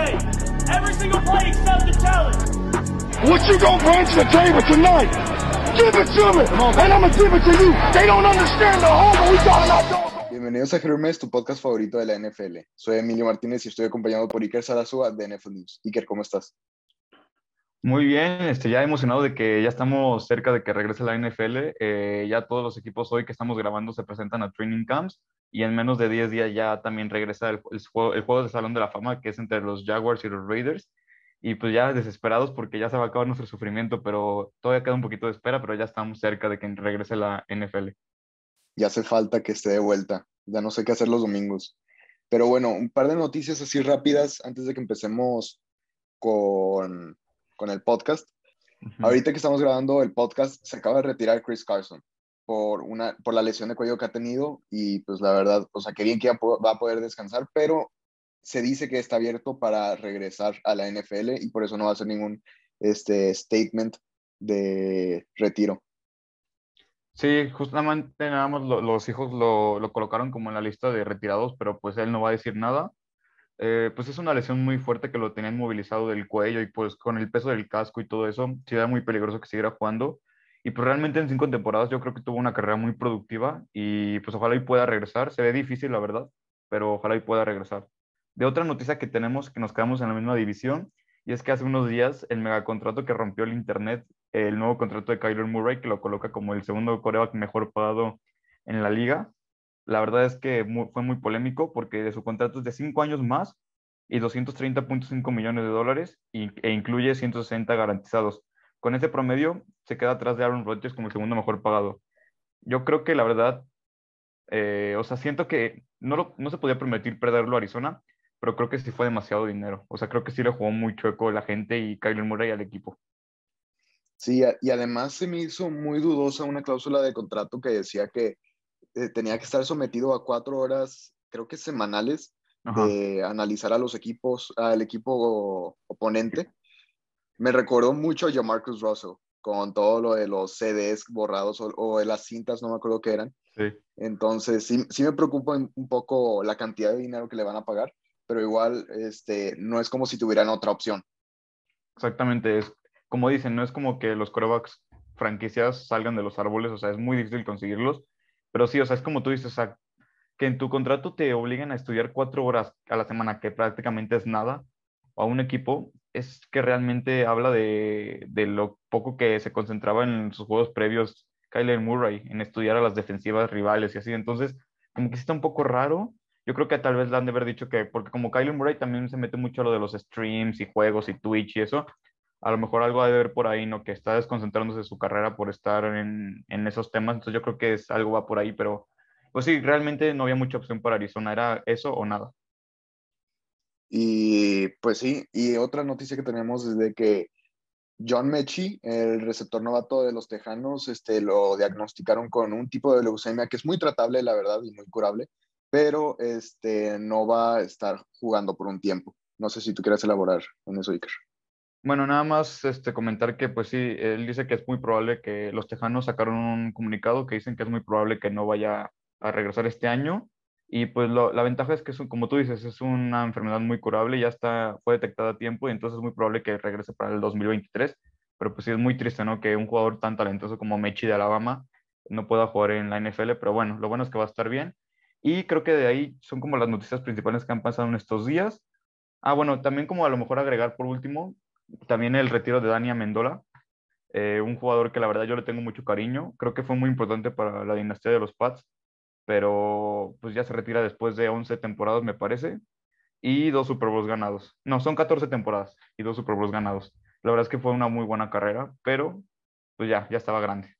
Sunday. Every single play except the challenge. What you gonna bring to the table tonight? Give it to me, and I'm gonna give it to you. They don't understand the home we talking about. Bienvenidos a Hermes, tu podcast favorito de la NFL. Soy Emilio Martínez y estoy acompañado por Iker Sarazúa de NFL News. Iker, ¿cómo estás? Muy bien, este, ya emocionado de que ya estamos cerca de que regrese la NFL. Eh, ya todos los equipos hoy que estamos grabando se presentan a training camps y en menos de 10 días ya también regresa el, juego, el juego de Salón de la Fama que es entre los Jaguars y los Raiders. Y pues ya desesperados porque ya se va a acabar nuestro sufrimiento, pero todavía queda un poquito de espera, pero ya estamos cerca de que regrese la NFL. Ya hace falta que esté de vuelta. Ya no sé qué hacer los domingos. Pero bueno, un par de noticias así rápidas antes de que empecemos con con el podcast. Ahorita que estamos grabando el podcast, se acaba de retirar Chris Carson por, una, por la lesión de cuello que ha tenido y pues la verdad, o sea, que bien que ya va a poder descansar, pero se dice que está abierto para regresar a la NFL y por eso no va a hacer ningún este, statement de retiro. Sí, justamente nada más los hijos lo, lo, colocaron como en la lista de retirados, pero pues él no va a decir nada. Eh, pues es una lesión muy fuerte que lo tenían movilizado del cuello y pues con el peso del casco y todo eso, sí era muy peligroso que siguiera jugando. Y pues realmente en cinco temporadas yo creo que tuvo una carrera muy productiva y pues ojalá y pueda regresar. Se ve difícil, la verdad, pero ojalá y pueda regresar. De otra noticia que tenemos, que nos quedamos en la misma división, y es que hace unos días el megacontrato que rompió el Internet, el nuevo contrato de Kyler Murray, que lo coloca como el segundo coreback mejor pagado en la liga, la verdad es que fue muy polémico porque de su contrato es de cinco años más y 230.5 millones de dólares e incluye 160 garantizados. Con ese promedio se queda atrás de Aaron Rodgers como el segundo mejor pagado. Yo creo que la verdad, eh, o sea, siento que no, no se podía permitir perderlo a Arizona, pero creo que sí fue demasiado dinero. O sea, creo que sí le jugó muy chueco la gente y Kyler Murray al equipo. Sí, y además se me hizo muy dudosa una cláusula de contrato que decía que eh, tenía que estar sometido a cuatro horas, creo que semanales, de analizar a los equipos, al equipo oponente. Me recordó mucho a Marcus Russell, con todo lo de los CDs borrados o, de las cintas, no me acuerdo qué eran. Sí. Entonces, sí, sí me preocupa un poco la cantidad de dinero que le van a pagar, pero igual este, no es como si tuvieran otra opción. Exactamente, es como dicen, no es como que los corebacks franquicias salgan de los árboles, o sea, es muy difícil conseguirlos pero sí, o sea, es como tú dices, o sea, que en tu contrato te obliguen a estudiar cuatro horas a la semana, que prácticamente es nada, a un equipo, es que realmente habla de, de lo poco que se concentraba en sus juegos previos Kyler Murray, en estudiar a las defensivas rivales y así. Entonces, como que está un poco raro. Yo creo que tal vez le han de haber dicho que, porque como Kyler Murray también se mete mucho a lo de los streams y juegos y Twitch y eso, a lo mejor algo ha de ver por ahí, ¿no? Que está desconcentrándose de su carrera por estar en, en, esos temas. Entonces yo creo que es, algo va por ahí, pero pues sí, realmente no había mucha opción para Arizona. Era eso o nada. Y pues sí, y otra noticia que tenemos es de que John Mechie, el receptor novato de los Tejanos, este, lo diagnosticaron con un tipo de leucemia que es muy tratable, la verdad, y muy curable, pero este, no va a estar jugando por un tiempo. No sé si tú quieres elaborar en eso, Iker. Bueno, nada más este, comentar que, pues sí, él dice que es muy probable que los Tejanos sacaron un comunicado que dicen que es muy probable que no vaya a regresar este año. Y pues la ventaja es que, es, como tú dices, es una enfermedad muy curable, ya está, fue detectada a tiempo y entonces es muy probable que regrese para el 2023. Pero pues sí es muy triste, ¿no? Que un jugador tan talentoso como Mechi de Alabama no pueda jugar en la NFL, pero bueno, lo bueno es que va a estar bien. Y creo que de ahí son como las noticias principales que han pasado en estos días. Ah, bueno, también como a lo mejor agregar por último, también el retiro de Dani Amendola, eh, un jugador que la verdad yo le tengo mucho cariño. Creo que fue muy importante para la dinastía de los Pats, pero pues ya se retira después de 11 temporadas, me parece, y dos Super Bowls ganados. No, son 14 temporadas y dos Super Bowls ganados. La verdad es que fue una muy buena carrera, pero pues ya, ya estaba grande.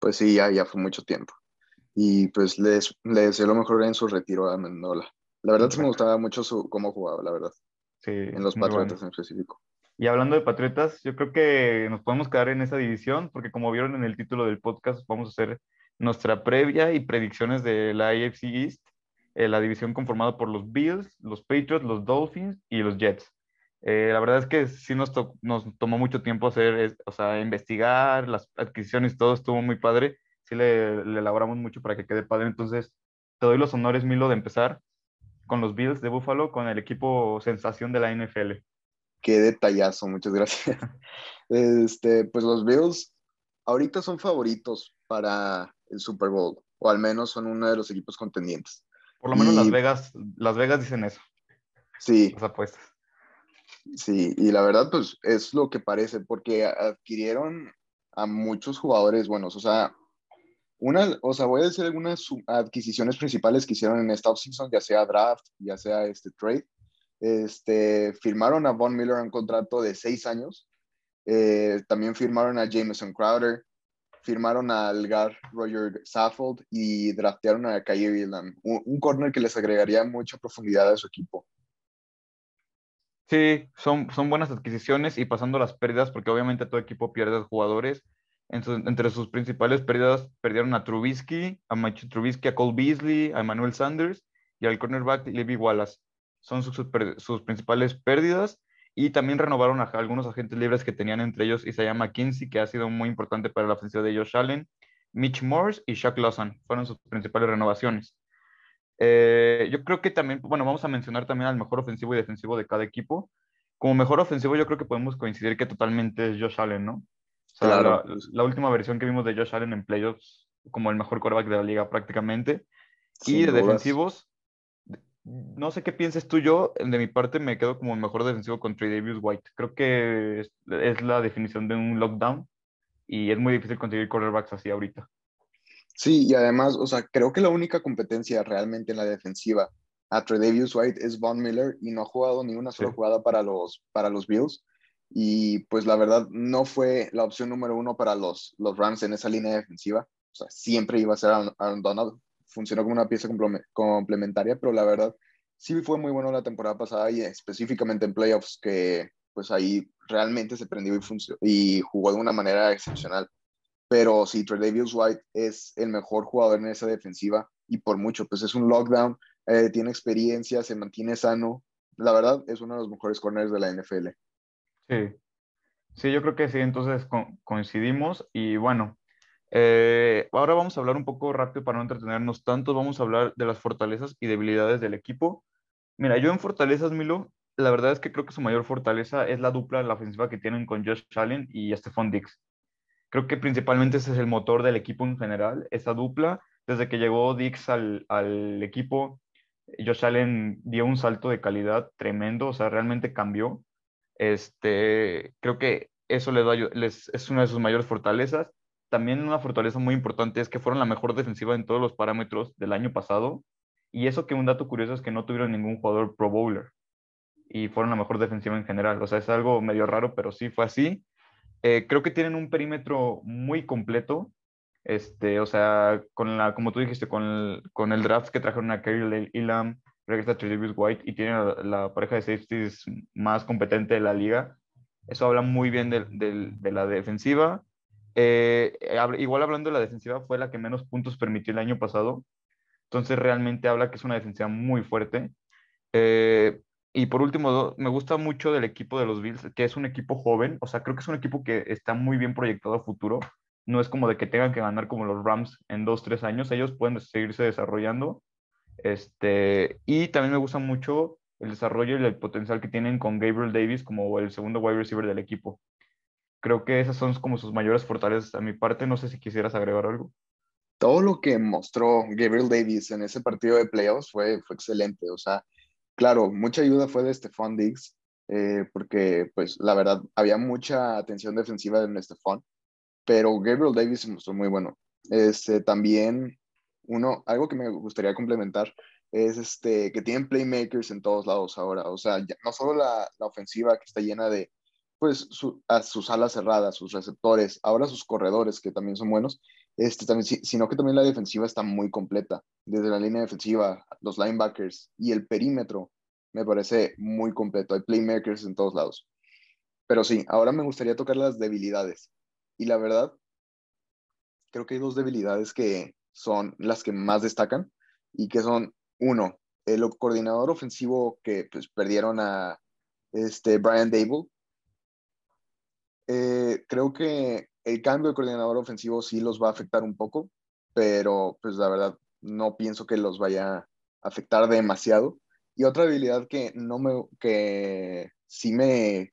Pues sí, ya, ya fue mucho tiempo. Y pues le, le deseo lo mejor en su retiro a Amendola. La verdad sí me gustaba mucho su, cómo jugaba, la verdad. Sí, en los Patriotas en específico. Y hablando de Patriotas, yo creo que nos podemos quedar en esa división, porque como vieron en el título del podcast, vamos a hacer nuestra previa y predicciones de la AFC East, eh, la división conformada por los Bills, los Patriots, los Dolphins y los Jets. Eh, la verdad es que sí nos, nos tomó mucho tiempo hacer, o sea, investigar las adquisiciones, todo estuvo muy padre. Sí le, le elaboramos mucho para que quede padre. Entonces, te doy los honores, Milo, de empezar con los Bills de Buffalo, con el equipo sensación de la NFL. Qué detallazo, muchas gracias. Este, pues los Bills ahorita son favoritos para el Super Bowl, o al menos son uno de los equipos contendientes. Por lo menos Las Vegas, Las Vegas dicen eso. Sí. Las apuestas. Sí, y la verdad, pues es lo que parece, porque adquirieron a muchos jugadores buenos. O sea, una, o sea, voy a decir algunas adquisiciones principales que hicieron en esta offseason, ya sea draft, ya sea este trade. Este, firmaron a Von Miller un contrato de seis años. Eh, también firmaron a Jameson Crowder, firmaron a Algar Roger Saffold y draftearon a Kyrie Elam, un, un corner que les agregaría mucha profundidad a su equipo. Sí, son, son buenas adquisiciones y pasando las pérdidas, porque obviamente todo equipo pierde jugadores. entre sus principales pérdidas, perdieron a Trubisky, a Macho Trubisky, a Cole Beasley, a Emmanuel Sanders y al cornerback Levi Wallace. Son sus, sus, principales pérdidas y también renovaron a algunos agentes libres que tenían entre ellos Isaiah McKinsey, que ha sido muy importante para la ofensiva de Josh Allen, Mitch Morse y Shaq Lawson. Fueron sus principales renovaciones. Eh, yo creo que también, bueno, vamos a mencionar también al mejor ofensivo y defensivo de cada equipo. Como mejor ofensivo, yo creo que podemos coincidir que totalmente es Josh Allen, ¿no? O sea, claro. la, última versión que vimos de Josh Allen en playoffs, como el mejor quarterback de la liga prácticamente. y de defensivos, no sé qué pienses tú, yo de mi parte me quedo como el mejor defensivo con Trey Davis White. Creo que es, es la definición de un lockdown y es muy difícil conseguir quarterbacks así ahorita. Sí, y además, o sea, creo que la única competencia realmente en la defensiva a Davis White es Von Miller y no ha jugado ni una sola jugada para los, para los Bills. Y pues la verdad no fue la opción número uno para los, los Rams en esa línea defensiva. O sea, siempre iba a ser Aaron Donald. Funcionó como una pieza complementaria, pero la verdad sí fue muy bueno la temporada pasada y específicamente en playoffs que pues ahí realmente se prendió y, y jugó de una manera excepcional. Pero sí, Davis White es el mejor jugador en esa defensiva y por mucho, pues es un lockdown, eh, tiene experiencia, se mantiene sano. La verdad, es uno de los mejores corners de la NFL. Sí, sí, yo creo que sí, entonces coincidimos y bueno, eh, ahora vamos a hablar un poco rápido para no entretenernos tanto, vamos a hablar de las fortalezas y debilidades del equipo. Mira, yo en fortalezas, Milo, la verdad es que creo que su mayor fortaleza es la dupla, la ofensiva que tienen con Josh Allen y Stephon Diggs. Creo que principalmente ese es el motor del equipo en general, esa dupla. Desde que llegó Dix al, al equipo, Josh Allen dio un salto de calidad tremendo, o sea, realmente cambió. Este, creo que eso les, da, les es una de sus mayores fortalezas. También una fortaleza muy importante es que fueron la mejor defensiva en todos los parámetros del año pasado. Y eso que un dato curioso es que no tuvieron ningún jugador Pro Bowler. Y fueron la mejor defensiva en general. O sea, es algo medio raro, pero sí fue así. Eh, creo que tienen un perímetro muy completo. Este, o sea, con la, como tú dijiste, con el, con el draft que trajeron a Kerry Elam, regresa a Travis White y tiene la, pareja de safeties más competente de la liga. Eso habla muy bien de, la defensiva. Eh, igual hablando de la defensiva, fue la que menos puntos permitió el año pasado. Entonces realmente habla que es una defensiva muy fuerte. Eh, y por último, me gusta mucho del equipo de los Bills, que es un equipo joven, o sea, creo que es un equipo que está muy bien proyectado a futuro. No es como de que tengan que ganar como los Rams en dos, tres años, ellos pueden seguirse desarrollando. Este, y también me gusta mucho el desarrollo y el potencial que tienen con Gabriel Davis como el segundo wide receiver del equipo. Creo que esas son como sus mayores fortalezas a mi parte. No sé si quisieras agregar algo. Todo lo que mostró Gabriel Davis en ese partido de playoffs fue, fue excelente. O sea, Claro, mucha ayuda fue de Stephon Diggs, eh, porque pues la verdad había mucha atención defensiva en Stephon, pero Gabriel Davis se mostró muy bueno. Este, también uno, algo que me gustaría complementar es este, que tienen playmakers en todos lados ahora, o sea, no solo la, la, ofensiva que está llena de pues a sus alas cerradas, sus receptores, ahora sus corredores que también son buenos, este, también, sino que también la defensiva está muy completa, desde la línea defensiva, los linebackers y el perímetro, me parece muy completo, hay playmakers en todos lados. Pero sí, ahora me gustaría tocar las debilidades. Y la verdad, creo que hay dos debilidades que son las que más destacan y que son, uno, el coordinador ofensivo que pues, perdieron a este, Brian Dable. Eh, creo que el cambio de coordinador ofensivo sí los va a afectar un poco, pero pues la verdad no pienso que los vaya a afectar demasiado. Y otra habilidad que no me, que sí me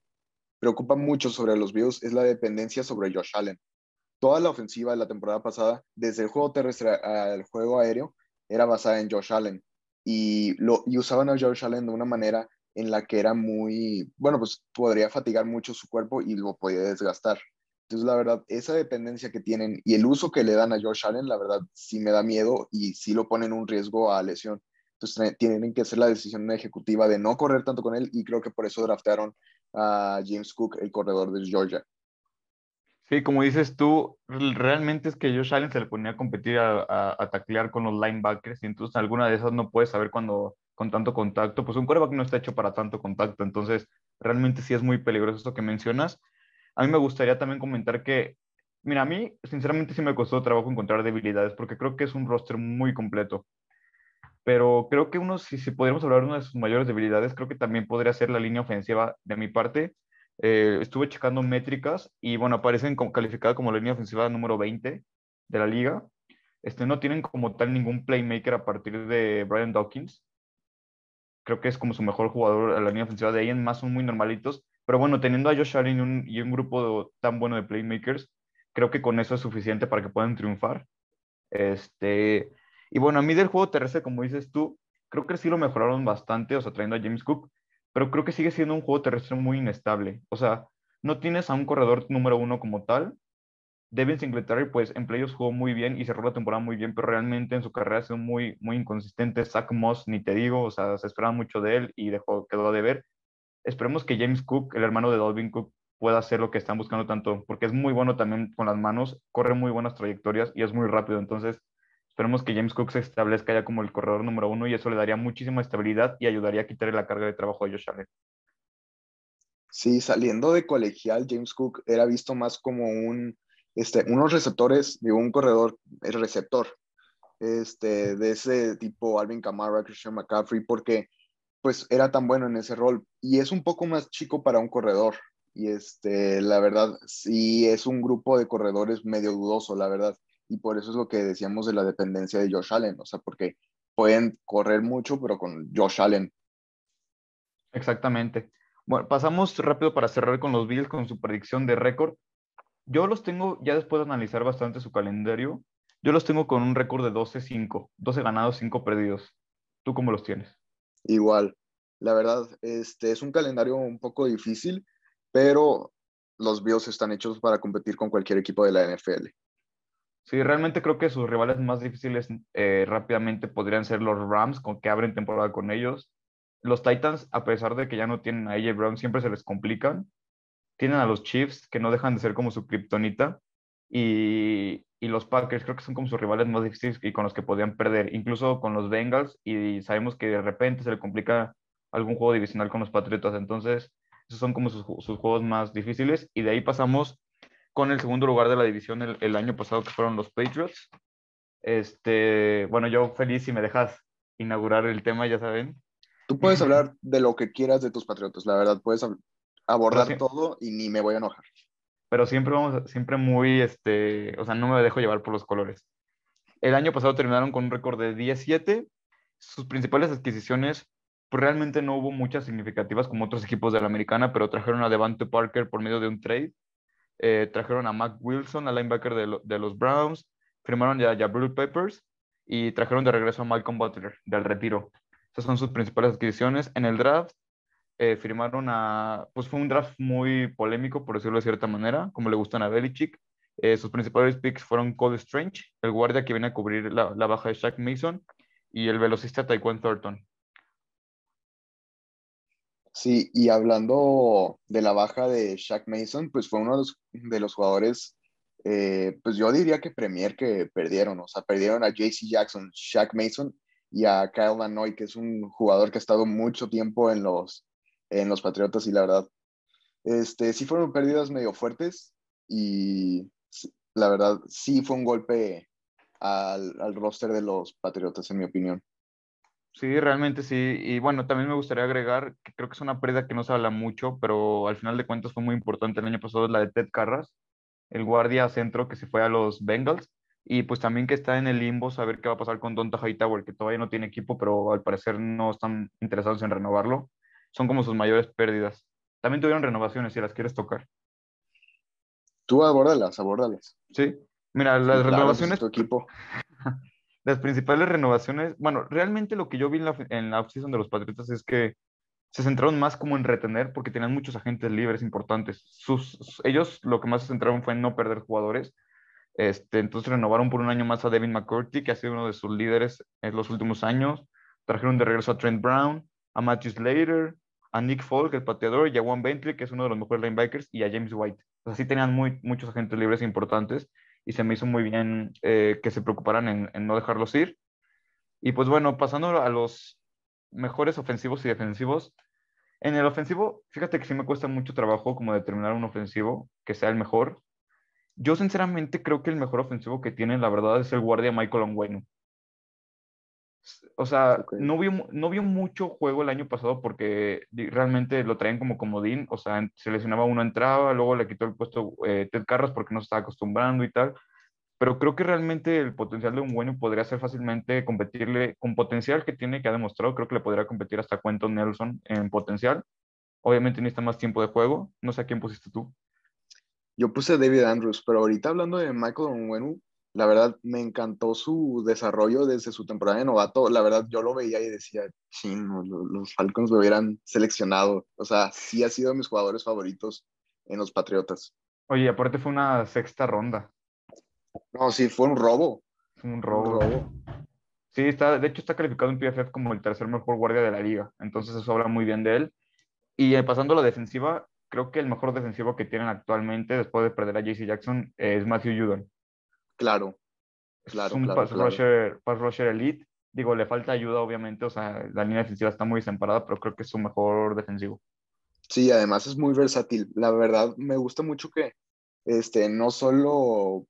preocupa mucho sobre los Bills es la dependencia sobre Josh Allen. Toda la ofensiva de la temporada pasada, desde el juego terrestre al juego aéreo, era basada en Josh Allen. Y, lo, y usaban a Josh Allen de una manera en la que era muy, bueno, pues podría fatigar mucho su cuerpo y lo podía desgastar. Entonces, la verdad, esa dependencia que tienen y el uso que le dan a Josh Allen, la verdad, sí me da miedo y sí lo ponen en un riesgo a lesión. Entonces, tienen que hacer la decisión ejecutiva de no correr tanto con él y creo que por eso draftearon a James Cook, el corredor de Georgia. Sí, como dices tú, realmente es que Josh Allen se le ponía a competir a, a, taclear con los linebackers y entonces alguna de esas no puedes saber cuando con tanto contacto, pues un quarterback no está hecho para tanto contacto, entonces realmente sí es muy peligroso esto que mencionas. A mí me gustaría también comentar que, mira, a mí sinceramente sí me costó trabajo encontrar debilidades porque creo que es un roster muy completo. Pero creo que uno, si, si podríamos hablar de una de sus mayores debilidades, creo que también podría ser la línea ofensiva de mi parte. Eh, estuve checando métricas y bueno, aparecen como, calificada como la línea ofensiva número 20 de la liga. Este, no tienen como tal ningún playmaker a partir de Brian Dawkins. Creo que es como su mejor jugador a la línea ofensiva. De ahí en más son muy normalitos. Pero bueno, teniendo a Josh Allen y un, y un grupo tan bueno de playmakers, creo que con eso es suficiente para que puedan triunfar. Este, y bueno, a mí del juego terrestre, como dices tú, creo que sí lo mejoraron bastante, o sea, trayendo a James Cook, pero creo que sigue siendo un juego terrestre muy inestable. O sea, no tienes a un corredor número uno como tal. Devin Singletary, pues en playoffs jugó muy bien y cerró la temporada muy bien, pero realmente en su carrera ha sido muy, muy inconsistente. Zach Moss, ni te digo, o sea, se esperaba mucho de él y dejó, quedó de ver. Esperemos que James Cook, el hermano de Dalvin Cook, pueda hacer lo que están buscando tanto, porque es muy bueno también con las manos, corre muy buenas trayectorias y es muy rápido. Entonces, esperemos que James Cook se establezca ya como el corredor número uno y eso le daría muchísima estabilidad y ayudaría a quitarle la carga de trabajo a Josh Allen. Sí, saliendo de colegial, James Cook era visto más como un, este, unos receptores de un corredor, el receptor, este, de ese tipo Alvin Kamara, Christian McCaffrey, porque pues era tan bueno en ese rol y es un poco más chico para un corredor. Y este, la verdad, sí es un grupo de corredores medio dudoso, la verdad. Y por eso es lo que decíamos de la dependencia de Josh Allen, o sea, porque pueden correr mucho, pero con Josh Allen. Exactamente. Bueno, pasamos rápido para cerrar con los Bills con su predicción de récord. Yo los tengo, ya después de analizar bastante su calendario, yo los tengo con un récord de 12-5, 12 ganados, 5 perdidos. ¿Tú cómo los tienes? Igual, la verdad, este es un calendario un poco difícil, pero los Bills están hechos para competir con cualquier equipo de la NFL. Sí, realmente creo que sus rivales más difíciles eh, rápidamente podrían ser los Rams, con que abren temporada con ellos. Los Titans, a pesar de que ya no tienen a AJ Brown, siempre se les complican. Tienen a los Chiefs, que no dejan de ser como su kriptonita. Y, y los Packers creo que son como sus rivales más difíciles y con los que podían perder, incluso con los Bengals, y sabemos que de repente se le complica algún juego divisional con los Patriotas, entonces esos son como sus, sus juegos más difíciles, y de ahí pasamos con el segundo lugar de la división el, el, año pasado, que fueron los Patriots. Este, bueno, yo feliz si me dejas inaugurar el tema, ya saben. Tú puedes hablar de lo que quieras de tus Patriotas, la verdad, puedes abordar todo y ni me voy a enojar pero siempre vamos, siempre muy, este, o sea, no me dejo llevar por los colores. El año pasado terminaron con un récord de 17. Sus principales adquisiciones, pues realmente no hubo muchas significativas como otros equipos de la americana, pero trajeron a Devante Parker por medio de un trade. Eh, trajeron a Mac Wilson, al linebacker de, lo, de, los Browns. Firmaron ya a Jabril Peppers y trajeron de regreso a Malcolm Butler del retiro. Esas son sus principales adquisiciones. En el draft eh, firmaron a, pues fue un draft muy polémico, por decirlo de cierta manera, como le gustan a Belichick. Eh, sus principales picks fueron Cole Strange, el guardia que viene a cubrir la, la baja de Shaq Mason, y el velocista Taekwon Thornton. Sí, y hablando de la baja de Shaq Mason, pues fue uno de los, de los jugadores, eh, pues yo diría que Premier que perdieron, o sea, perdieron a JC Jackson, Shaq Mason y a Kyle Lanoy, que es un jugador que ha estado mucho tiempo en los, en los Patriotas y la verdad, este, sí fueron pérdidas medio fuertes y la verdad sí fue un golpe al, al roster de los Patriotas, en mi opinión. Sí, realmente sí. Y bueno, también me gustaría agregar que creo que es una pérdida que no se habla mucho, pero al final de cuentas fue muy importante el año pasado, la de Ted Carras, el guardia centro que se fue a los Bengals. Y pues también que está en el limbo, saber qué va a pasar con Donta Hightower, que todavía no tiene equipo, pero al parecer no están interesados en renovarlo. Son como sus mayores pérdidas. También tuvieron renovaciones, si las quieres tocar. Tú abórdalas, abórdalas. Sí. Mira, las Claro, renovaciones, tu equipo. las principales renovaciones, bueno, realmente lo que yo vi en la, en la offseason de los Patriotas es que se centraron más como en retener porque tenían muchos agentes libres importantes. Sus, sus- ellos lo que más se centraron fue en no perder jugadores. Este, entonces renovaron por un año más a Devin McCourty, que ha sido uno de sus líderes en los últimos años. Trajeron de regreso a Trent Brown, a Matthew Slater, a Nick Folk, el pateador, y a Juan Bentley, que es uno de los mejores linebackers, y a James White. O sea, sí tenían muy, muchos agentes libres importantes y se me hizo muy bien eh, que se preocuparan en, en no dejarlos ir. Y pues bueno, pasando a los mejores ofensivos y defensivos. En el ofensivo, fíjate que sí me cuesta mucho trabajo como determinar un ofensivo que sea el mejor. Yo sinceramente creo que el mejor ofensivo que tienen, la verdad, es el guardia Michael Onwenu. O sea, no vio, no vio mucho juego el año pasado porque realmente lo traían como comodín. O sea, se lesionaba uno, entraba, luego le quitó el puesto eh, Ted Carras porque no se estaba acostumbrando y tal. Pero creo que realmente el potencial de Onwenu podría ser fácilmente competirle con potencial que tiene, que ha demostrado. Creo que le podría competir hasta Quentin Nelson en potencial. Obviamente necesita más tiempo de juego. No sé a quién pusiste tú. Yo puse David Andrews, pero ahorita hablando de Michael Onwenu, la verdad me encantó su desarrollo desde su temporada de novato. La verdad yo lo veía y decía, chin, lo- lo- los Falcons lo hubieran seleccionado. O sea, sí ha sido de mis jugadores favoritos en los Patriotas. Oye, aparte fue una sexta ronda. No, sí, fue un robo. Fue un robo. Sí, está, de hecho está calificado en PFF como el tercer mejor guardia de la liga. Entonces eso habla muy bien de él. Y eh, pasando a la defensiva, creo que el mejor defensivo que tienen actualmente, después de perder a JC Jackson, es Matthew Judon. Claro, Claro, es un claro, pass, claro. Rusher, pass rusher elite. Digo, le falta ayuda, obviamente. O sea, la línea defensiva está muy desemparada, pero creo que es su mejor defensivo. Sí, además es muy versátil. La verdad, me gusta mucho que este, no solo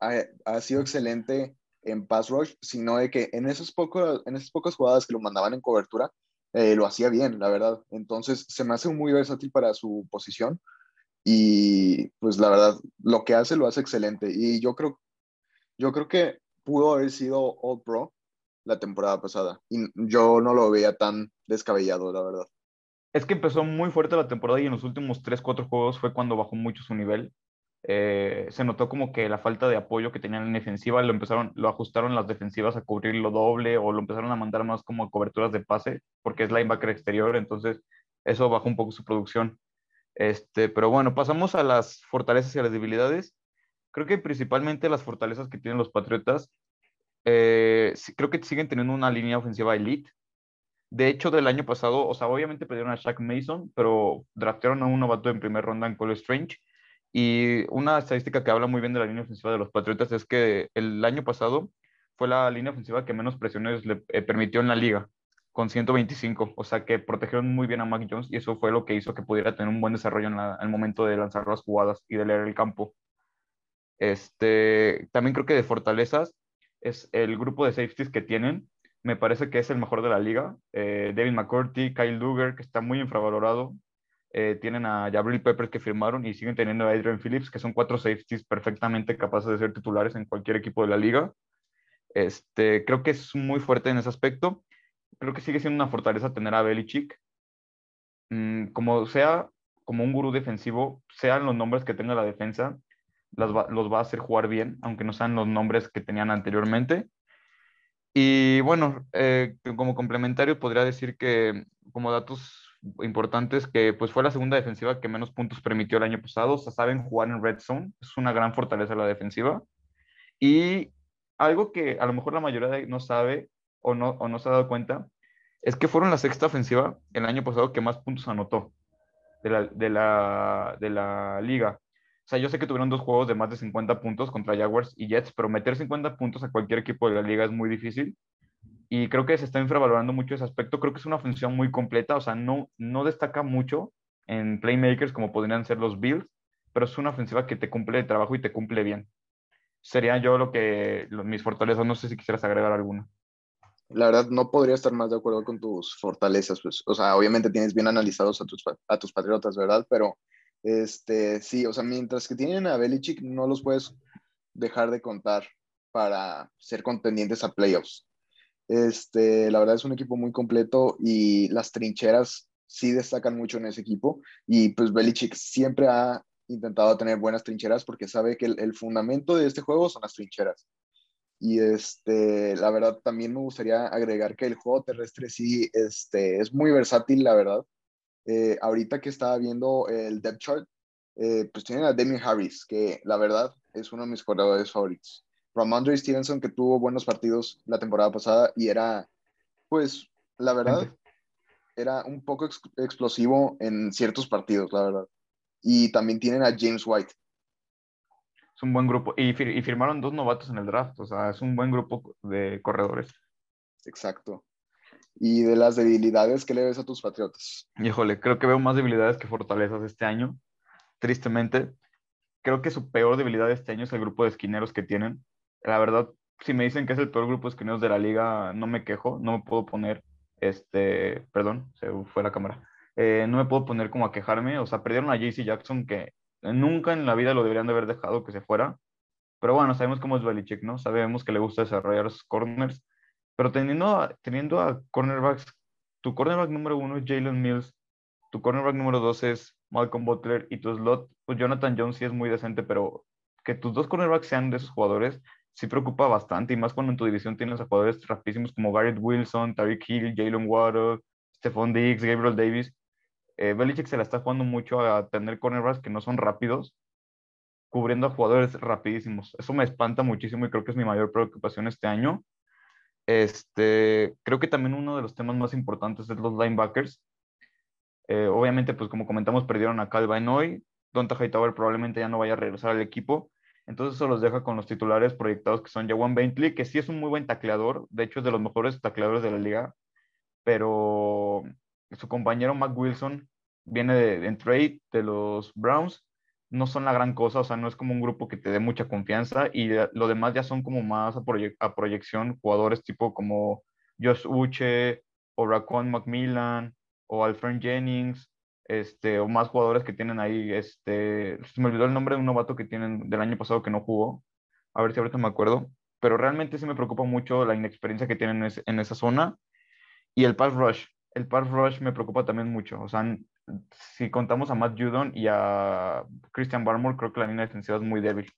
ha, ha sido excelente en pass rush, sino de que en, esos pocos, en esas pocas jugadas que lo mandaban en cobertura, eh, lo hacía bien, la verdad. Entonces, se me hace muy versátil para su posición y pues la verdad, lo que hace lo hace excelente. Y yo creo, yo creo que pudo haber sido All Pro la temporada pasada y yo no lo veía tan descabellado, la verdad. Es que empezó muy fuerte la temporada y en los últimos 3, 4 juegos fue cuando bajó mucho su nivel. Eh, se notó como que la falta de apoyo que tenían en defensiva lo empezaron, lo ajustaron las defensivas a cubrir lo doble o lo empezaron a mandar más como coberturas de pase porque es linebacker exterior, entonces eso bajó un poco su producción. Este, pero bueno, pasamos a las fortalezas y a las debilidades. Creo que principalmente las fortalezas que tienen los Patriotas, eh, creo que siguen teniendo una línea ofensiva elite. De hecho, del año pasado, o sea, obviamente perdieron a Shaq Mason, pero draftearon a un novato en primera ronda en Cole Strange. Y una estadística que habla muy bien de la línea ofensiva de los Patriotas es que el año pasado fue la línea ofensiva que menos presiones le eh, permitió en la liga, con 125. O sea, que protegieron muy bien a Mac Jones y eso fue lo que hizo que pudiera tener un buen desarrollo en la- al momento de lanzar las jugadas y de leer el campo. Este, también creo que de fortalezas es el grupo de safeties que tienen. Me parece que es el mejor de la liga. Eh, David McCourty, Kyle Luger, que está muy infravalorado. Eh, tienen a Jabril Peppers que firmaron y siguen teniendo a Adrian Phillips, que son cuatro safeties perfectamente capaces de ser titulares en cualquier equipo de la liga. Este, creo que es muy fuerte en ese aspecto. Creo que sigue siendo una fortaleza tener a Belichick. Mm, como sea, como un gurú defensivo, sean los nombres que tenga la defensa, las va- los va a hacer jugar bien, aunque no sean los nombres que tenían anteriormente. Y bueno, eh, como complementario podría decir que como datos importantes que pues fue la segunda defensiva que menos puntos permitió el año pasado, o sea, saben jugar en red zone, es una gran fortaleza la defensiva. Y algo que a lo mejor la mayoría no sabe o no, o no se ha dado cuenta es que fueron la sexta ofensiva el año pasado que más puntos anotó de la, de la, de la liga. O sea, yo sé que tuvieron dos juegos de más de 50 puntos contra Jaguars y Jets, pero meter 50 puntos a cualquier equipo de la liga es muy difícil. Y creo que se está infravalorando mucho ese aspecto. Creo que es una función muy completa. O sea, no, no destaca mucho en playmakers como podrían ser los Bills, pero es una ofensiva que te cumple el trabajo y te cumple bien. Sería yo lo que, lo- mis fortalezas. No sé si quisieras agregar alguna. La verdad, no podría estar más de acuerdo con tus fortalezas, pues, o sea, obviamente tienes bien analizados a tus, a tus patriotas, ¿verdad? Pero, este, sí, o sea, mientras que tienen a Belichick, no los puedes dejar de contar para ser contendientes a playoffs. Este, la verdad es un equipo muy completo y las trincheras sí destacan mucho en ese equipo. Y pues Belichick siempre ha intentado tener buenas trincheras porque sabe que el, fundamento de este juego son las trincheras. Y este, la verdad también me gustaría agregar que el juego terrestre sí este, es muy versátil, la verdad. Eh, ahorita que estaba viendo el depth chart, eh, pues tienen a Demian Harris, que la verdad es uno de mis corredores favoritos. Ramondre Stevenson, que tuvo buenos partidos la temporada pasada y era, pues, la verdad, era un poco explosivo en ciertos partidos, la verdad. Y también tienen a James White. Es un buen grupo. Y, y firmaron dos novatos en el draft, o sea, es un buen grupo de corredores. Exacto. Y de las debilidades, ¿qué le ves a tus Patriotas? Híjole, creo que veo más debilidades que fortalezas este año, tristemente. Creo que su peor debilidad este año es el grupo de esquineros que tienen. La verdad, si me dicen que es el peor grupo de esquineros de la liga, no me quejo, no me puedo poner, este, perdón, se fue la cámara. Eh, no me puedo poner como a quejarme, o sea, perdieron a JC Jackson que nunca en la vida lo deberían de haber dejado que se fuera. Pero bueno, sabemos cómo es Belichick, ¿no? Sabemos que le gusta desarrollar sus corners pero teniendo a, teniendo a cornerbacks, tu cornerback número uno es Jalen Mills, tu cornerback número dos es Malcolm Butler y tu slot, pues Jonathan Jones sí es muy decente, pero que tus dos cornerbacks sean de esos jugadores sí preocupa bastante y más cuando en tu división tienes a jugadores rapidísimos como Garrett Wilson, Tariq Hill, Jalen Waddle, Stephon Diggs, Gabriel Davis. Eh, Belichick se la está jugando mucho a tener cornerbacks que no son rápidos, cubriendo a jugadores rapidísimos. Eso me espanta muchísimo y creo que es mi mayor preocupación este año. Este, creo que también uno de los temas más importantes es los linebackers. Eh, obviamente, pues como comentamos, perdieron a Calvin hoy. Donta Hightower probablemente ya no vaya a regresar al equipo. Entonces eso los deja con los titulares proyectados que son Jawan Bentley, que sí es un muy buen tacleador. De hecho, es de los mejores tacleadores de la liga. Pero su compañero Mac Wilson viene de, en trade de los Browns no son la gran cosa, o sea, no es como un grupo que te dé mucha confianza y lo demás ya son como más a, proyección, jugadores tipo como Josh Uche o Racon Macmillan o Alfred Jennings, este, o más jugadores que tienen ahí, este, se me olvidó el nombre de un novato que tienen del año pasado que no jugó, a ver si ahorita me acuerdo, pero realmente sí me preocupa mucho la inexperiencia que tienen en, esa zona y el pass rush, el pass rush me preocupa también mucho, o sea, si contamos a Matt Judon y a Christian Barmore, creo que la línea defensiva es muy débil.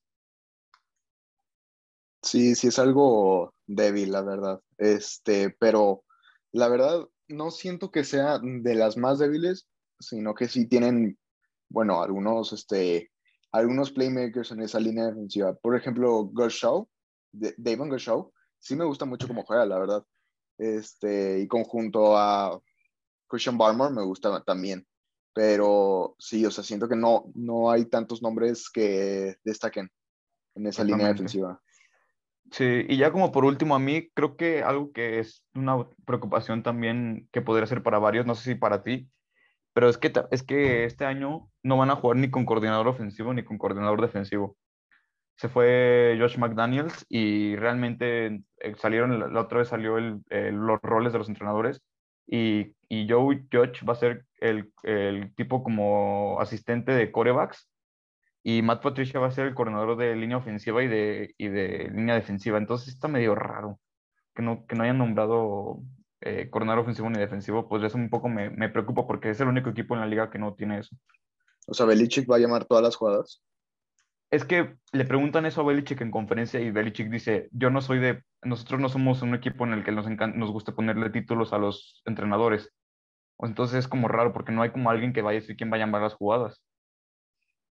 Sí, sí es algo débil, la verdad. Este, pero la verdad no siento que sea de las más débiles, sino que sí tienen, bueno, algunos, este, algunos playmakers en esa línea defensiva. Por ejemplo, Gershaw, David Gershaw, sí me gusta mucho como juega, la verdad. Este, y conjunto a Christian Barmore me gusta también pero sí, o sea, siento que no, no hay tantos nombres que destaquen en esa línea defensiva. Sí, y ya como por último, a mí creo que algo que es una preocupación también que podría ser para varios, no sé si para ti, pero es que, es que este año no van a jugar ni con coordinador ofensivo ni con coordinador defensivo. Se fue Josh McDaniels y realmente eh, salieron, la otra vez salió el, los roles de los entrenadores y, y Joe Judge va a ser el, el, tipo como asistente de corebacks y Matt Patricia va a ser el coordinador de línea ofensiva y de, y de línea defensiva. Entonces está medio raro que no, que no hayan nombrado eh, coordinador ofensivo ni defensivo, pues eso un poco me, me, preocupa porque es el único equipo en la liga que no tiene eso. O sea, Belichick va a llamar todas las jugadas. Es que le preguntan eso a Belichick en conferencia y Belichick dice, yo no soy de, nosotros no somos un equipo en el que nos, nos gusta ponerle títulos a los entrenadores. Entonces es como raro porque no hay como alguien que vaya a decir quién va a llamar las jugadas.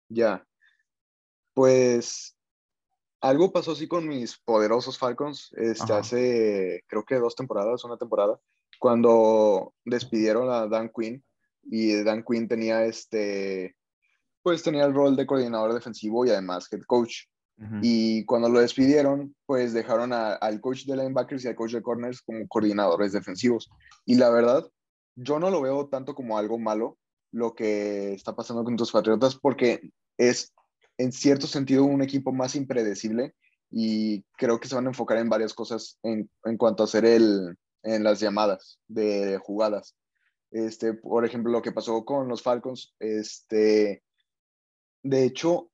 Ya. Pues algo pasó así con mis poderosos Falcons este, hace creo que dos temporadas, una temporada, cuando despidieron a Dan Quinn y Dan Quinn tenía este pues tenía el rol de coordinador defensivo y además head coach. Y cuando lo despidieron, pues dejaron al coach de linebackers y al coach de corners como coordinadores defensivos. Y la verdad, yo no lo veo tanto como algo malo lo que está pasando con tus Patriotas porque es en cierto sentido un equipo más impredecible y creo que se van a enfocar en varias cosas en, en cuanto a hacer el, en las llamadas de jugadas. Este, por ejemplo, lo que pasó con los Falcons, este, de hecho,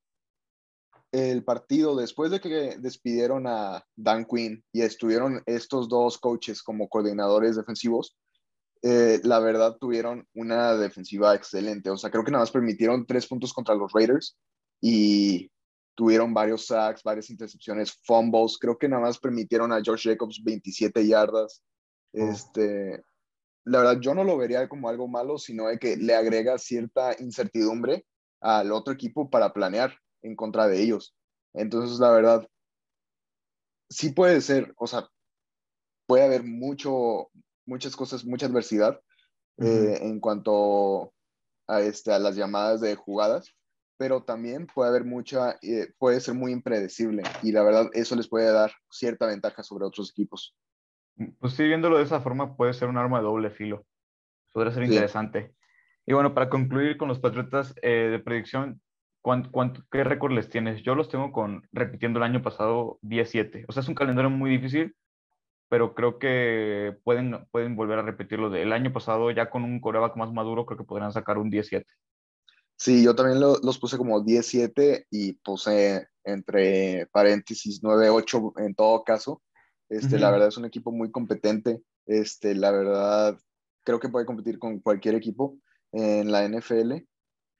el partido, después de que despidieron a Dan Quinn y estuvieron estos dos coaches como coordinadores defensivos, eh, la verdad tuvieron una defensiva excelente. O sea, creo que nada más permitieron tres puntos contra los Raiders y tuvieron varios sacks, varias intercepciones, fumbles. Creo que nada más permitieron a George Jacobs 27 yardas. Este, la verdad, yo no lo vería como algo malo, sino de que le agrega cierta incertidumbre al otro equipo para planear en contra de ellos. Entonces, la verdad, sí puede ser, o sea, puede haber mucho, muchas cosas, mucha adversidad eh, en cuanto a, este, a las llamadas de jugadas, pero también puede haber mucha, eh, puede ser muy impredecible y la verdad eso les puede dar cierta ventaja sobre otros equipos. Pues sí, viéndolo de esa forma puede ser un arma de doble filo. Podría ser interesante. Y bueno, para concluir con los Patriotas eh, de predicción, ¿cuánto, cuánto, qué récord les tienes? Yo los tengo con, repitiendo el año pasado, 17. O sea, es un calendario muy difícil, pero creo que pueden, pueden volver a repetirlo del año pasado, ya con un coreback más maduro, creo que podrán sacar un 17. Sí, yo también los puse como 17 y puse entre paréntesis 9-8 en todo caso. Este, La verdad es un equipo muy competente. Este, la verdad, creo que puede competir con cualquier equipo en la NFL.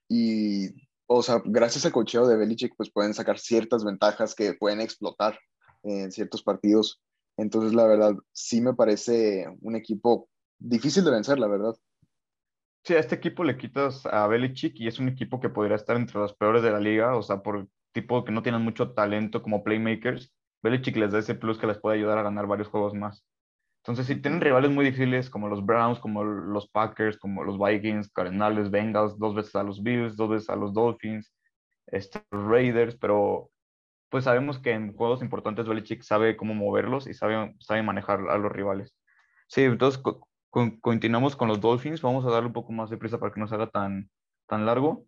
Y, o sea, gracias al cocheo de Belichick, pues pueden sacar ciertas ventajas que pueden explotar en ciertos partidos. Entonces, la verdad, sí me parece un equipo difícil de vencer, la verdad. Sí, a este equipo le quitas a Belichick y es un equipo que podría estar entre los peores de la liga, o sea, por tipo que no tienen mucho talento como playmakers. Belichick les da ese plus que les puede ayudar a ganar varios juegos más. Entonces, si tienen rivales muy difíciles como los Browns, como los Packers, como los Vikings, Cardenales, Bengals, dos veces a los Bills, dos veces a los Dolphins, este, Raiders, pero pues sabemos que en juegos importantes Belichick sabe cómo moverlos y sabe, sabe manejar a los rivales. Sí, entonces continuamos con los Dolphins. Vamos a darle un poco más de prisa para que no se haga tan, tan largo.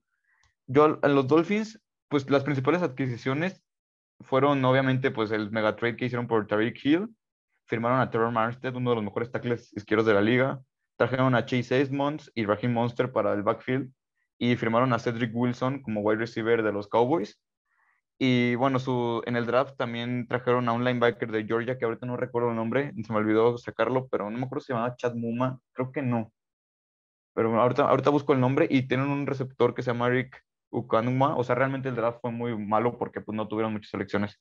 Yo en los Dolphins, pues las principales adquisiciones fueron obviamente pues el mega trade que hicieron por Tariq Hill. Firmaron a Trevor Marstead, uno de los mejores tackles izquierdos de la liga. Trajeron a Chase Edmonds y Raheem Monster para el backfield. Y firmaron a Cedric Wilson como wide receiver de los Cowboys. Y bueno, su, en el draft también trajeron a un linebacker de Georgia, que ahorita no recuerdo el nombre, se me olvidó sacarlo, pero no me acuerdo si se llamaba Chad Muma, creo que no. Pero ahorita, ahorita busco el nombre y tienen un receptor que se llama Rick Ukanuma. O sea, realmente el draft fue muy malo porque pues, no tuvieron muchas selecciones.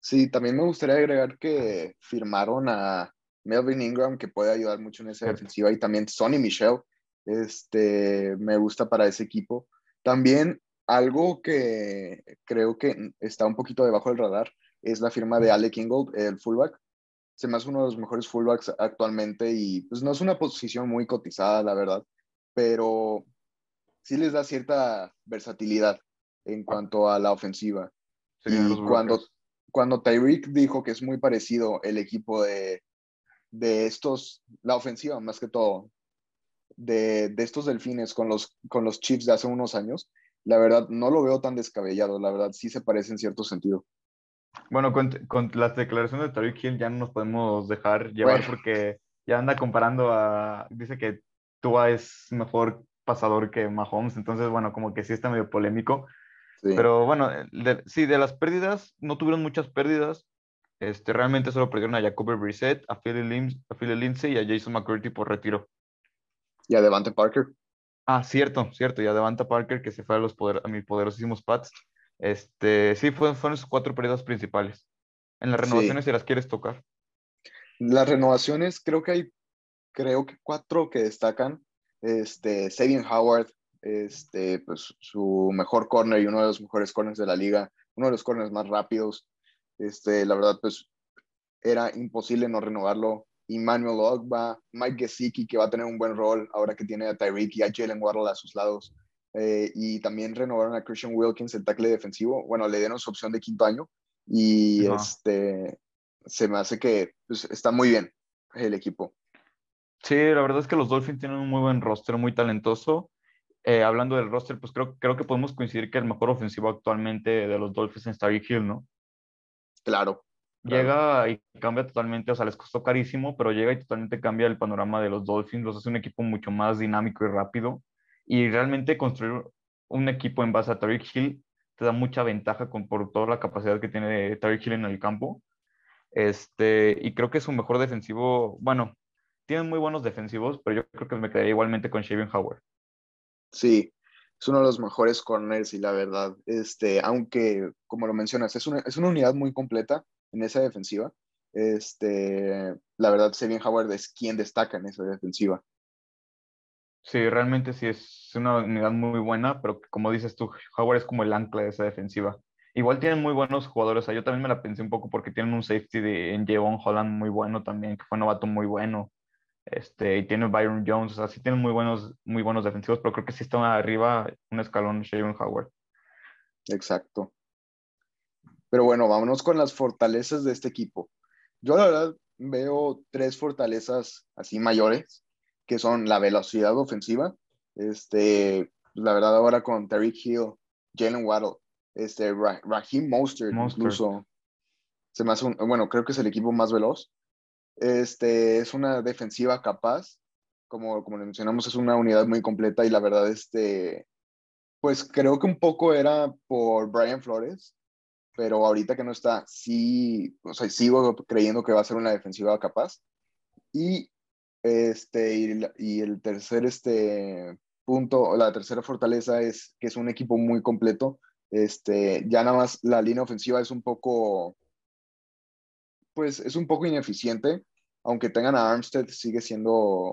Sí, también me gustaría agregar que firmaron a Melvin Ingram, que puede ayudar mucho en esa defensiva, y también Sonny Michel, este, me gusta para ese equipo. También algo que creo que está un poquito debajo del radar es la firma de Alec Ingold, el fullback. Se me hace uno de los mejores fullbacks actualmente y pues no es una posición muy cotizada, la verdad, pero sí les da cierta versatilidad en cuanto a la ofensiva. y cuando, cuando Tyreek dijo que es muy parecido el equipo de, de estos, la ofensiva más que todo, de, de, estos delfines con los, con los Chiefs de hace unos años, la verdad no lo veo tan descabellado, la verdad sí se parece en cierto sentido. Bueno, con, con las declaraciones de Tariq Hill ya no nos podemos dejar llevar porque ya anda comparando a, dice que Tua es mejor pasador que Mahomes, entonces bueno, como que sí está medio polémico. Pero bueno, sí, de las pérdidas, no tuvieron muchas pérdidas. Este, realmente solo perdieron a Jacoby Brissett, a Philly, a Philly Lindsay y a Jason McCurdy por retiro. Y a Devante Parker. Ah, cierto, cierto, ya Devanta Parker que se fue a los poder, a mis poderosísimos Pats. Este, sí, fueron, fueron sus cuatro periodos principales. En las renovaciones, si las quieres tocar. Las renovaciones, creo que hay, creo que cuatro que destacan. Este, Sabian Howard, este, pues su mejor corner y uno de los mejores corners de la liga, uno de los corners más rápidos. Este, la verdad, pues era imposible no renovarlo. Emmanuel Ogba, Mike Gesicki, que va a tener un buen rol ahora que tiene a Tyreek y a Jalen Waddle a sus lados. Eh, y también renovaron a Christian Wilkins, el tackle defensivo. Bueno, le dieron su opción de quinto año y este, se me hace que pues, está muy bien el equipo. Sí, la verdad es que los Dolphins tienen un muy buen roster, muy talentoso. Eh, hablando del roster, pues creo, creo que podemos coincidir que el mejor ofensivo actualmente de los Dolphins es Tyreek Hill, ¿no? Claro, Llega y cambia totalmente, o sea, les costó carísimo, pero llega y totalmente cambia el panorama de los Dolphins, los hace un equipo mucho más dinámico y rápido. Y realmente construir un equipo en base a Tariq Hill te da mucha ventaja con, por toda la capacidad que tiene Tyreek Hill en el campo. Este, y creo que es un mejor defensivo, bueno, tienen muy buenos defensivos, pero yo creo que me quedaría igualmente con Shaven Howard. Sí, es uno de los mejores corners y la verdad, este, aunque, como lo mencionas, es una, es una unidad muy completa en esa defensiva. Este, la verdad, Shaven Howard es quien destaca en esa defensiva. Sí, realmente sí es una unidad muy buena, pero como dices tú, Howard es como el ancla de esa defensiva. Igual tienen muy buenos jugadores. yo también me la pensé un poco porque tienen un safety de en Javon Holland muy bueno también, que fue novato muy bueno. Este, y tiene Byron Jones, o sea, sí tienen muy buenos, muy buenos defensivos, pero creo que sí están arriba un escalón Shaven Howard. Exacto. Pero bueno, vámonos con las fortalezas de este equipo. Yo la verdad veo tres fortalezas así mayores, que son la velocidad ofensiva, este, la verdad ahora con Tariq Hill, Jalen Waddle, este, Raheem Mostert, incluso, se me hace bueno, creo que es el equipo más veloz. Este, es una defensiva capaz, como, como mencionamos, es una unidad muy completa y la verdad, este, pues creo que un poco era por Brian Flores, pero ahorita que no está, sí, o sea, sigo creyendo que va a ser una defensiva capaz. Y este, y, el tercer este, punto, la tercera fortaleza es que es un equipo muy completo. Este, ya nada más la línea ofensiva es un poco, pues es un poco ineficiente. Aunque tengan a Armstead, sigue siendo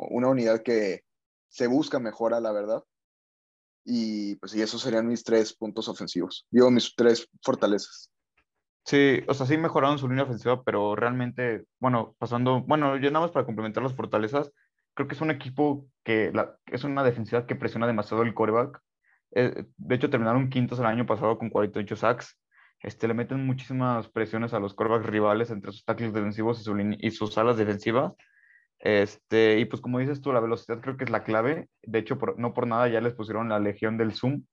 una unidad que se busca mejora, la verdad. Y pues y esos serían mis tres puntos ofensivos. Digo, mis tres fortalezas. Sí, o sea, sí mejoraron su línea ofensiva, pero realmente, bueno, pasando, bueno, yo nada más para complementar las fortalezas, creo que es un equipo que la, es una defensiva que presiona demasiado el coreback. Eh, de hecho, terminaron quintos el año pasado con 48 sacks. Este, le meten muchísimas presiones a los corebacks rivales entre sus tackles defensivos y, su y sus alas defensivas. Este, y pues como dices tú, la velocidad creo que es la clave. De hecho, no por nada ya les pusieron la legión del Zoom.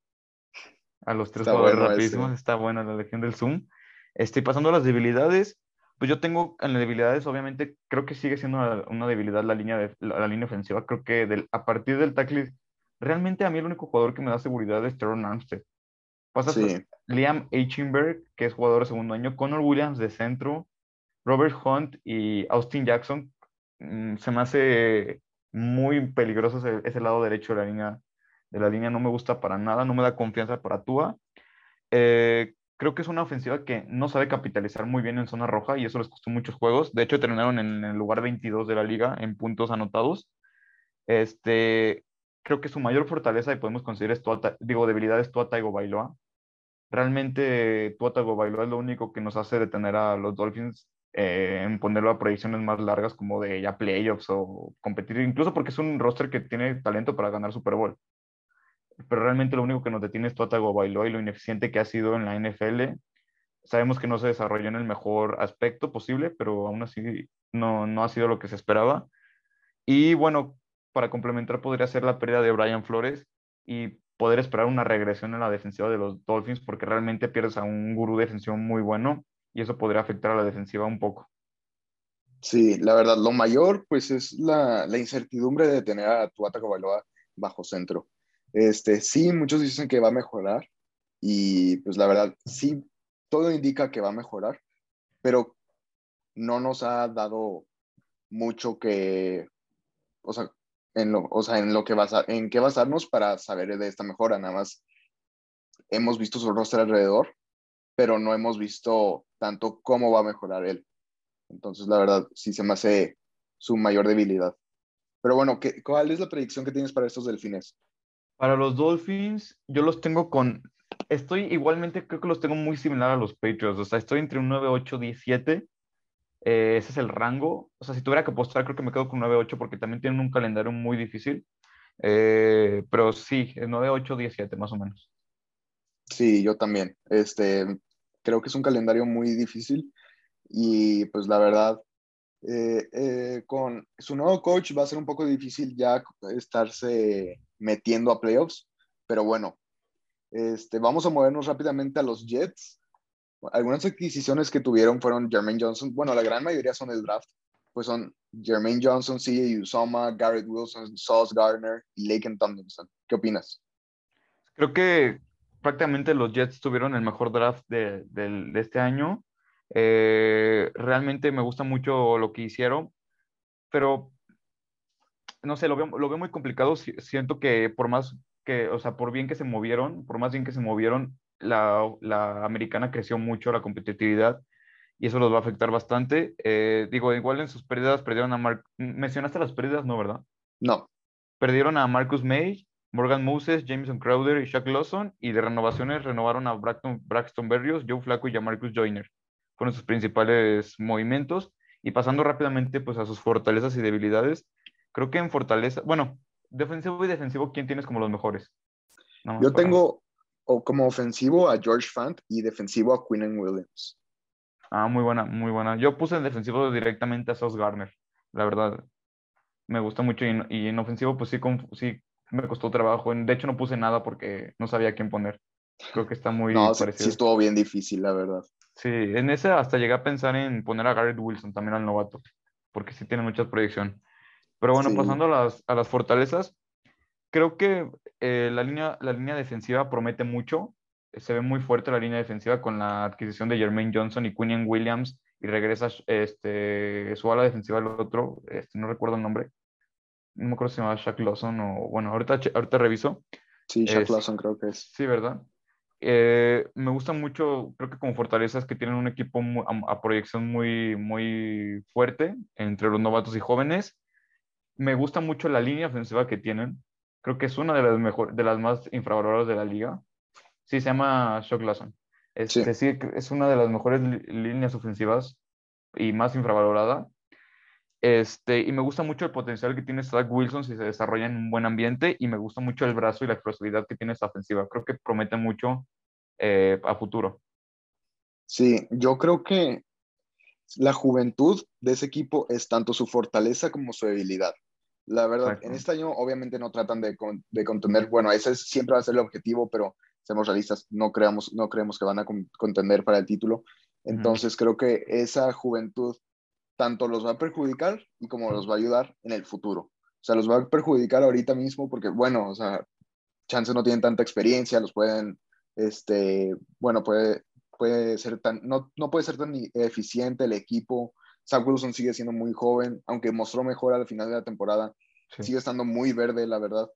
A los tres jugadores rapidísimos. Está buena la legión del Zoom. Este, pasando a las debilidades, pues yo tengo en las debilidades, obviamente, creo que sigue siendo una, debilidad la línea, de, la, línea ofensiva. Creo que del, a partir del tackle, realmente a mí el único jugador que me da seguridad es Teron Armstead. Pasas Liam Eichenberg, que es jugador de segundo año, Connor Williams de centro, Robert Hunt y Austin Jackson. Mm, se me hace muy peligroso ese, lado derecho de la línea. De la línea no me gusta para nada, no me da confianza para Tua. Eh, creo que es una ofensiva que no sabe capitalizar muy bien en zona roja y eso les costó muchos juegos. De hecho, terminaron en el lugar 22 de la liga en puntos anotados. Este, creo que su mayor fortaleza, y podemos considerar, es digo, debilidad es Tua Taigo Bailoa. Realmente Tua Taigo Bailoa es lo único que nos hace detener a los Dolphins eh, en ponerlo a proyecciones más largas como de ya playoffs o competir, incluso porque es un roster que tiene talento para ganar Super Bowl pero realmente lo único que nos detiene es Tua Tagovailoa y lo ineficiente que ha sido en la NFL. Sabemos que no se desarrolló en el mejor aspecto posible, pero aún así no, no ha sido lo que se esperaba. Y bueno, para complementar podría ser la pérdida de Brian Flores y poder esperar una regresión en la defensiva de los Dolphins porque realmente pierdes a un gurú defensivo muy bueno y eso podría afectar a la defensiva un poco. Sí, la verdad, lo mayor pues es la, la incertidumbre de tener a Tua Tagovailoa bajo centro. Este, sí, muchos dicen que va a mejorar y pues la verdad, sí, todo indica que va a mejorar, pero no nos ha dado mucho que, o sea, en lo, o sea, en lo que basa, en qué basarnos para saber de esta mejora, nada más hemos visto su rostro alrededor, pero no hemos visto tanto cómo va a mejorar él. Entonces, la verdad, sí se me hace su mayor debilidad. Pero bueno, ¿qué, ¿cuál es la predicción que tienes para estos delfines? Para los Dolphins, yo los tengo con. Estoy igualmente, creo que los tengo muy similar a los Patriots. O sea, estoy entre un 9, 8, 17. ese es el rango. O sea, si tuviera que apostar, creo que me quedo con 9, 8 porque también tienen un calendario muy difícil. Eh, pero sí, 9, 8, 17 más o menos. Sí, yo también. Este, creo que es un calendario muy difícil y pues la verdad, eh, eh, con su nuevo coach va a ser un poco difícil ya estarse metiendo a playoffs. Pero bueno, este, vamos a movernos rápidamente a los Jets. Algunas adquisiciones que tuvieron fueron Jermaine Johnson. Bueno, la gran mayoría son del draft. Pues son Jermaine Johnson, CJ Usoma, Garrett Wilson, Sauce Gardner y Laken Tomlinson. ¿Qué opinas? Creo que prácticamente los Jets tuvieron el mejor draft de, este año. Eh, realmente me gusta mucho lo que hicieron, pero no sé, lo veo, lo veo muy complicado. Siento que por más que, o sea, por bien que se movieron, por más bien que se movieron, la, la americana creció mucho la competitividad y eso los va a afectar bastante. Eh, digo, igual en sus pérdidas perdieron a Mark. Mencionaste las pérdidas, ¿no, verdad? No. Perdieron a Marcus May, Morgan Moses, Jameson Crowder y Shaq Lawson, y de renovaciones renovaron a Braxton, Braxton Berrios, Joe Flacco y a Marcus Joyner. Fueron sus principales movimientos. Y pasando rápidamente pues, a sus fortalezas y debilidades, creo que en fortaleza, bueno, defensivo y defensivo, ¿quién tienes como los mejores? Yo tengo como ofensivo a George Fant y defensivo a Quinn Williams. Ah, muy buena, muy buena. Yo puse en defensivo directamente a Sauce Garner, la verdad. Me gusta mucho y, en ofensivo pues sí, sí me costó trabajo. De hecho no puse nada porque no sabía quién poner. Creo que está muy no, parecido. Sí, estuvo bien difícil, la verdad. Sí, en ese hasta llegué a pensar en poner a Garrett Wilson también al novato, porque sí tiene mucha proyección. Pero bueno, pasando a las, a las fortalezas, creo que eh, la, línea, la línea defensiva promete mucho se ve muy fuerte la línea defensiva con la adquisición de Jermaine Johnson y Quinian Williams y regresa este, su ala defensiva al otro, este, no recuerdo el nombre, no me acuerdo si se llama Shaq Lawson o bueno, ahorita, ahorita reviso. Sí, Shaq Lawson creo que es. Sí, ¿verdad? Eh, me gusta mucho, creo que como fortalezas que tienen un equipo a, proyección muy, muy fuerte entre los novatos y jóvenes. Me gusta mucho la línea ofensiva que tienen. Creo que es una de las, mejor, de las más infravaloradas de la liga. Sí, se llama Shock Lawson. Este, sí. es una de las mejores líneas ofensivas y más infravalorada. Este, y me gusta mucho el potencial que tiene Zach Wilson si se desarrolla en un buen ambiente y me gusta mucho el brazo y la explosividad que tiene esta ofensiva. Creo que promete mucho eh, a futuro. Sí, yo creo que la juventud de ese equipo es tanto su fortaleza como su debilidad. La verdad, en este año obviamente no tratan de, de contener, bueno, ese siempre va a ser el objetivo, pero seamos realistas, no, creamos, no creemos que van a contender para el título. Entonces creo que esa juventud tanto los va a perjudicar y como los va a ayudar en el futuro. O sea, los va a perjudicar ahorita mismo porque, bueno, o sea, chances no tienen tanta experiencia, los pueden, este, bueno, puede, puede ser tan, no, no puede ser tan eficiente el equipo. Zach Wilson sigue siendo muy joven, aunque mostró mejor al final de la temporada, sigue estando muy verde, la verdad.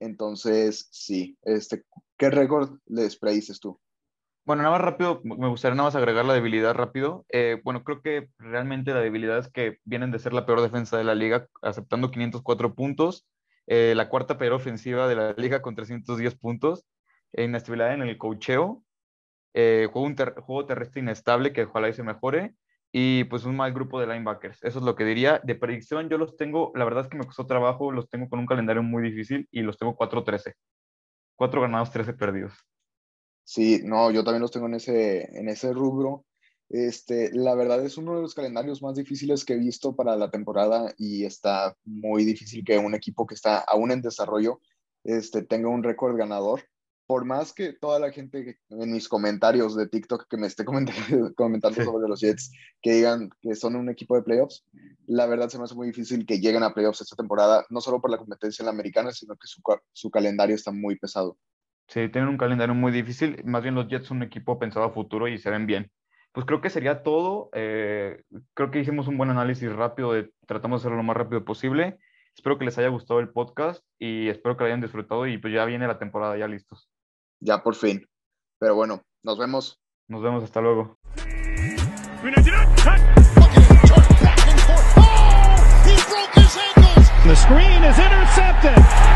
Entonces, sí, este, ¿qué récord les predices tú? Bueno, nada más rápido, me gustaría nada más agregar la debilidad rápido. Eh, bueno, creo que realmente la debilidad es que vienen de ser la peor defensa de la liga, aceptando 504 puntos, eh, la cuarta peor ofensiva de la liga con 310 puntos, inestabilidad en el cocheo, eh, juego, juego terrestre inestable que ojalá y se mejore, y pues un mal grupo de linebackers. Eso es lo que diría. De predicción yo los tengo, la verdad es que me costó trabajo, los tengo con un calendario muy difícil y los tengo 4-13. 4 ganados, 13 perdidos. Sí, no, yo también los tengo en ese, en ese rubro. Este, la verdad es uno de los calendarios más difíciles que he visto para la temporada y está muy difícil que un equipo que está aún en desarrollo este, tenga un récord ganador por más que toda la gente en mis comentarios de TikTok que me esté comentando, comentando sobre los Jets, que digan que son un equipo de playoffs, la verdad se me hace muy difícil que lleguen a playoffs esta temporada, no solo por la competencia en la americana, sino que su, su calendario está muy pesado. Sí, tienen un calendario muy difícil, más bien los Jets son un equipo pensado a futuro y se ven bien. Pues creo que sería todo. Eh, creo que hicimos un buen análisis rápido, de, tratamos de hacerlo lo más rápido posible. Espero que les haya gustado el podcast y espero que lo hayan disfrutado y pues ya viene la temporada, ya listos ya por fin. Pero bueno, nos vemos. Nos vemos, hasta luego. The screen is intercepted.